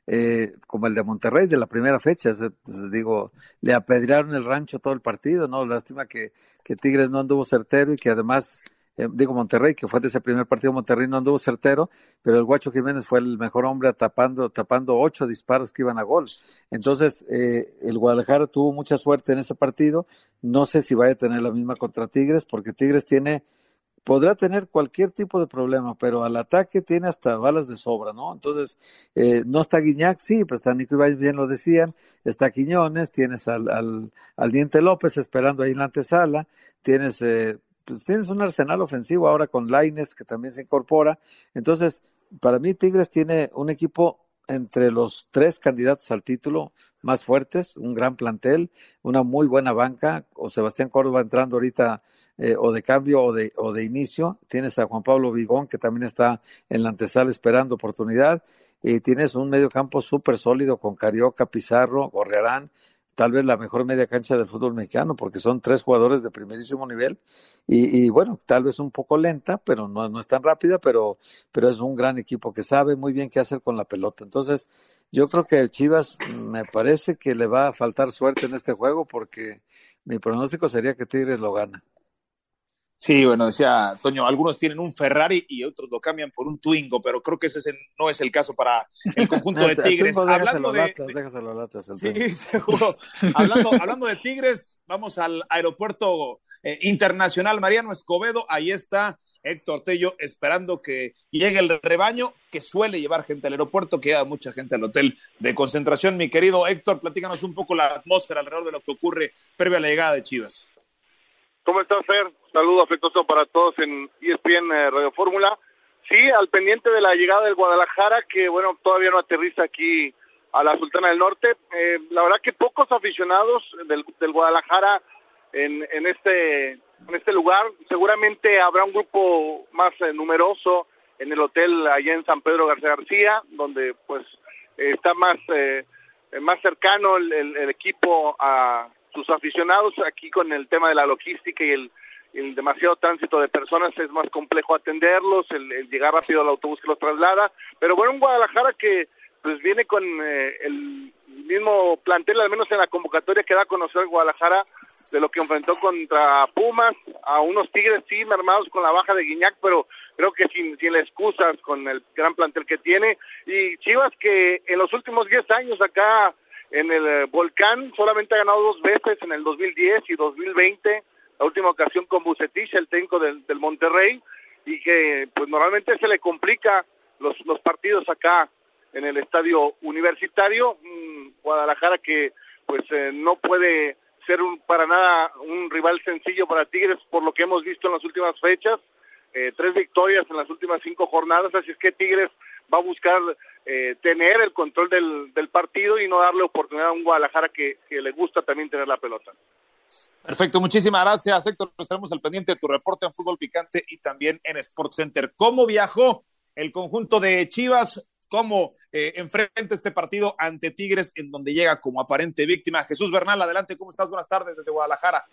eh, como el de Monterrey de la primera fecha. Pues, digo, le apedrearon el rancho todo el partido, ¿no? Lástima que, que Tigres no anduvo certero y que además, eh, digo Monterrey, que fue de ese primer partido Monterrey no anduvo certero, pero el Guacho Jiménez fue el mejor hombre tapando, tapando ocho disparos que iban a gol. Entonces, eh, el Guadalajara tuvo mucha suerte en ese partido. No sé si vaya a tener la misma contra Tigres, porque Tigres tiene podrá tener cualquier tipo de problema, pero al ataque tiene hasta balas de sobra, ¿no? Entonces, eh, no está Guiñac, sí, pues está Nico Ibáñez, bien lo decían, está Quiñones, tienes al, al, al Diente López esperando ahí en la antesala, tienes, eh, pues tienes un arsenal ofensivo ahora con Laines, que también se incorpora. Entonces, para mí Tigres tiene un equipo entre los tres candidatos al título más fuertes, un gran plantel, una muy buena banca, o Sebastián Córdoba entrando ahorita eh, o de cambio o de, o de inicio. Tienes a Juan Pablo Vigón, que también está en la antesala esperando oportunidad. Y tienes un medio campo súper sólido con Carioca, Pizarro, Gorrearán, tal vez la mejor media cancha del fútbol mexicano, porque son tres jugadores de primerísimo nivel. Y, bueno, tal vez un poco lenta, pero no, no es tan rápida, pero, pero es un gran equipo que sabe muy bien qué hacer con la pelota. Entonces, yo creo que Chivas me parece que le va a faltar suerte en este juego, porque mi pronóstico sería que Tigres lo gana. Sí, bueno, decía Toño, algunos tienen un Ferrari y otros lo cambian por un Twingo, pero creo que ese no es el caso para el conjunto de Tigres. hablando de, sí, seguro. hablando, hablando de Tigres, vamos al aeropuerto eh, internacional Mariano Escobedo. Ahí está Héctor Tello, esperando que llegue el rebaño que suele llevar gente al aeropuerto, que lleva mucha gente al hotel de concentración. Mi querido Héctor, platícanos un poco la atmósfera alrededor de lo que ocurre previo a la llegada de Chivas. ¿Cómo estás, Fer? Saludo afectuoso para todos en ESPN eh, Radio Fórmula. Sí, al pendiente de la llegada del Guadalajara, que bueno, todavía no aterriza aquí a la Sultana del Norte. Eh, la verdad que pocos aficionados del, del Guadalajara en, en, este, este lugar. Seguramente habrá un grupo más eh, numeroso en el hotel allá en San Pedro García García, donde pues está más, eh, más cercano el, el, equipo a sus aficionados. Aquí con el tema de la logística y el, el demasiado tránsito de personas es más complejo atenderlos, el, llegar rápido al autobús que los traslada. Pero bueno, un Guadalajara que pues viene con eh, el mismo plantel, al menos en la convocatoria que da a conocer Guadalajara, de lo que enfrentó contra Pumas, a unos Tigres sí mermados con la baja de Guiñac, pero creo que sin, sin excusas con el gran plantel que tiene. Y Chivas que en los últimos 10 años acá en el eh, Volcán solamente ha ganado dos veces, en el 2010 y 2020, la última ocasión con Bucetich, el técnico del, del Monterrey, y que pues normalmente se le complica los, los partidos acá en el estadio universitario, Guadalajara que pues eh, no puede ser un, para nada un rival sencillo para Tigres por lo que hemos visto en las últimas fechas, eh, tres victorias en las últimas cinco jornadas, así es que Tigres va a buscar eh, tener el control del, del, partido y no darle oportunidad a un Guadalajara que le gusta también tener la pelota. Perfecto, muchísimas gracias, Héctor. Estaremos al pendiente de tu reporte en Fútbol Picante y también en Sports Center. ¿Cómo viajó el conjunto de Chivas cómo eh, enfrenta este partido ante Tigres, en donde llega como aparente víctima. Jesús Bernal, adelante, ¿cómo estás? Buenas tardes desde Guadalajara.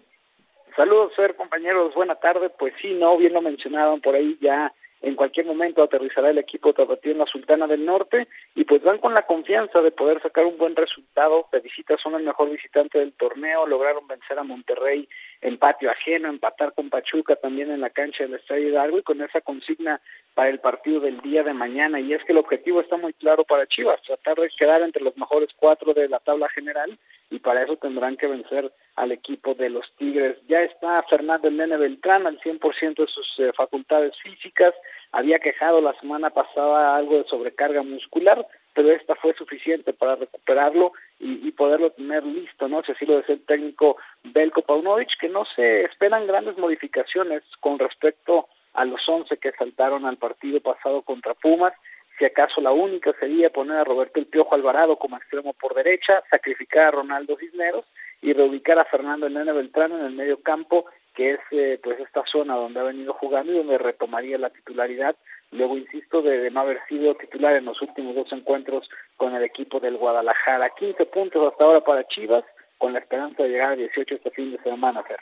Saludos, Fer, compañeros, buena tarde. Pues sí, no, bien lo mencionaban por ahí ya. En cualquier momento aterrizará el equipo tapatío en la Sultana del Norte y pues van con la confianza de poder sacar un buen resultado. De visita son el mejor visitante del torneo, lograron vencer a Monterrey en patio ajeno, empatar con Pachuca también en la cancha del Estadio Hidalgo y con esa consigna para el partido del día de mañana. Y es que el objetivo está muy claro para Chivas, tratar de quedar entre los mejores cuatro de la tabla general y para eso tendrán que vencer al equipo de los Tigres. Ya está Fernando Nene Beltrán al 100% de sus eh, facultades físicas, había quejado la semana pasada algo de sobrecarga muscular, pero esta fue suficiente para recuperarlo y, y poderlo tener listo, ¿no? Si así lo desea el técnico Belko Paunovic, que no se esperan grandes modificaciones con respecto a los once que saltaron al partido pasado contra Pumas, si acaso la única sería poner a Roberto El Piojo Alvarado como extremo por derecha, sacrificar a Ronaldo Cisneros y reubicar a Fernando Elena Beltrán en el medio campo, que es eh, pues esta zona donde ha venido jugando y donde retomaría la titularidad. Luego, insisto, de, no haber sido titular en los últimos dos encuentros con el equipo del Guadalajara. 15 puntos hasta ahora para Chivas, con la esperanza de llegar a 18 este fin de semana, Fer.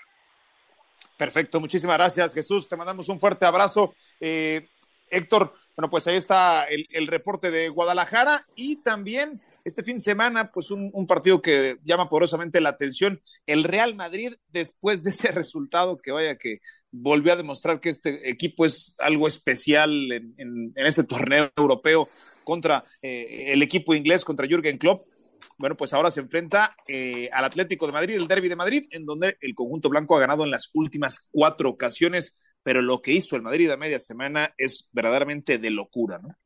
Perfecto, muchísimas gracias Jesús, te mandamos un fuerte abrazo. Eh, Héctor, bueno, pues ahí está el, reporte de Guadalajara y también este fin de semana, pues un, un, partido que llama poderosamente la atención, el Real Madrid, después de ese resultado que vaya que volvió a demostrar que este equipo es algo especial en, en, en ese torneo europeo contra eh, el equipo inglés, contra Jürgen Klopp. Bueno, pues ahora se enfrenta eh, al Atlético de Madrid, el Derby de Madrid, en donde el conjunto blanco ha ganado en las últimas cuatro ocasiones pero lo que hizo el Madrid a media semana es verdaderamente de locura, ¿no?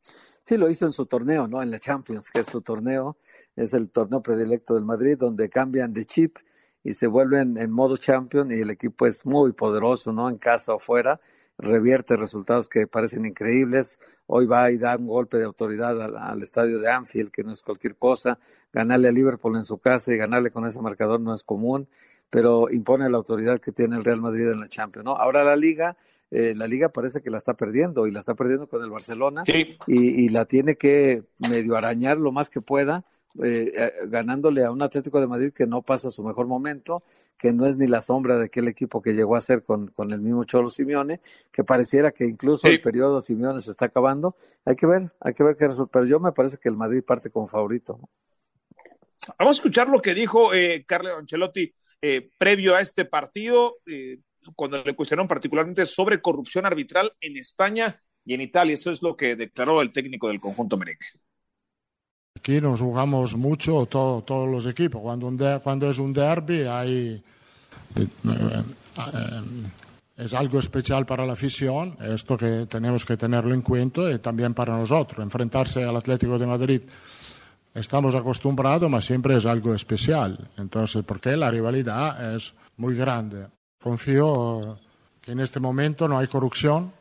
Sí, lo hizo en su torneo, ¿no? En la Champions, que es su torneo, es el torneo predilecto del Madrid, donde cambian de chip y se vuelven en modo champion y el equipo es muy poderoso, ¿no? En casa o fuera, revierte resultados que parecen increíbles. Hoy va y da un golpe de autoridad al, al, estadio de Anfield, que no es cualquier cosa. Ganarle a Liverpool en su casa y ganarle con ese marcador no es común, pero impone la autoridad que tiene el Real Madrid en la Champions, ¿no? Ahora la liga eh, la liga parece que la está perdiendo y la está perdiendo con el Barcelona sí. y, y, la tiene que medio arañar lo más que pueda, eh, eh, ganándole a un Atlético de Madrid que no pasa su mejor momento, que no es ni la sombra de aquel equipo que llegó a ser con, con el mismo Cholo Simeone, que pareciera que incluso sí. el periodo Simeone se está acabando. Hay que ver, hay que ver qué resulta, pero yo me parece que el Madrid parte como favorito. Vamos a escuchar lo que dijo eh, Carlo Ancelotti previo a este partido cuando le cuestionaron particularmente sobre corrupción arbitral en España y en Italia. Esto es lo que declaró el técnico del conjunto merengue. Aquí nos jugamos mucho todo, todos los equipos. Cuando, un cuando es un derby hay... Eh, eh, es algo especial para la afición, esto que tenemos que tenerlo en cuenta y también para nosotros. Enfrentarse al Atlético de Madrid estamos acostumbrados, pero siempre es algo especial. Entonces, porque la rivalidad es muy grande. Confío que en este momento no hay corrupción,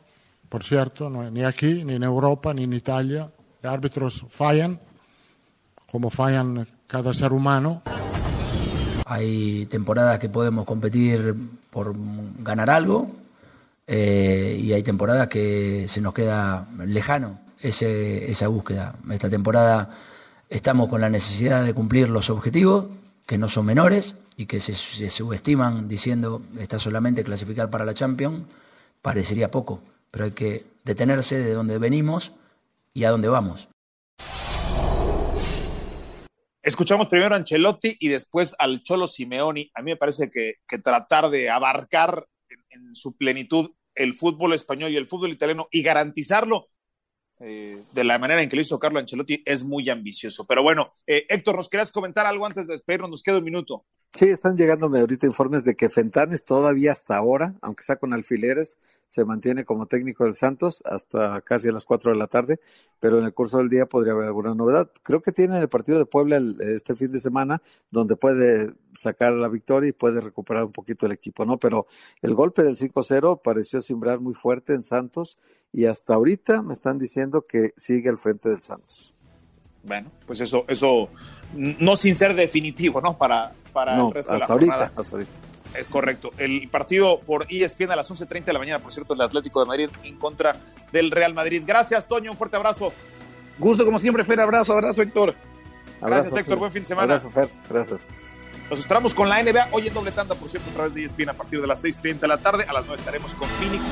por cierto, ni aquí, ni en Europa, ni en Italia. Los árbitros fallan, como fallan cada ser humano. Hay temporadas que podemos competir por ganar algo eh, y hay temporadas que se nos queda lejano ese, esa búsqueda. Esta temporada estamos con la necesidad de cumplir los objetivos, que no son menores y que se, subestiman diciendo está solamente clasificar para la Champions, parecería poco, pero hay que detenerse de donde venimos y a dónde vamos. Escuchamos primero a Ancelotti y después al Cholo Simeoni. A mí me parece que, que tratar de abarcar en, en, su plenitud el fútbol español y el fútbol italiano y garantizarlo eh, de la manera en que lo hizo Carlo Ancelotti es muy ambicioso. Pero bueno, eh, Héctor, ¿nos querías comentar algo antes de despedirnos? Nos queda un minuto. Sí, están llegándome ahorita informes de que Fentanes todavía hasta ahora, aunque sea con alfileres, se mantiene como técnico del Santos hasta casi a las 4 de la tarde, pero en el curso del día podría haber alguna novedad. Creo que tiene el partido de Puebla el, este fin de semana, donde puede sacar la victoria y puede recuperar un poquito el equipo, ¿no? Pero el golpe del 5-0 pareció simbrar muy fuerte en Santos y hasta ahorita me están diciendo que sigue al frente del Santos. Bueno, pues eso, eso no sin ser definitivo, ¿no? Para, para no, el resto hasta de la ahorita, jornada. hasta ahorita. Es correcto. El partido por ESPN a las 11.30 de la mañana, por cierto, el Atlético de Madrid en contra del Real Madrid. Gracias, Toño. Un fuerte abrazo. Gusto como siempre, Fer. Abrazo, abrazo, Héctor. Gracias, Abrazo, Héctor. Fer. Buen fin de semana. Abrazo, Fer. Gracias. Nos esperamos con la NBA hoy en doble tanda, por cierto, a través de ESPN a partir de las 6.30 de la tarde. A las 9 estaremos con Phoenix.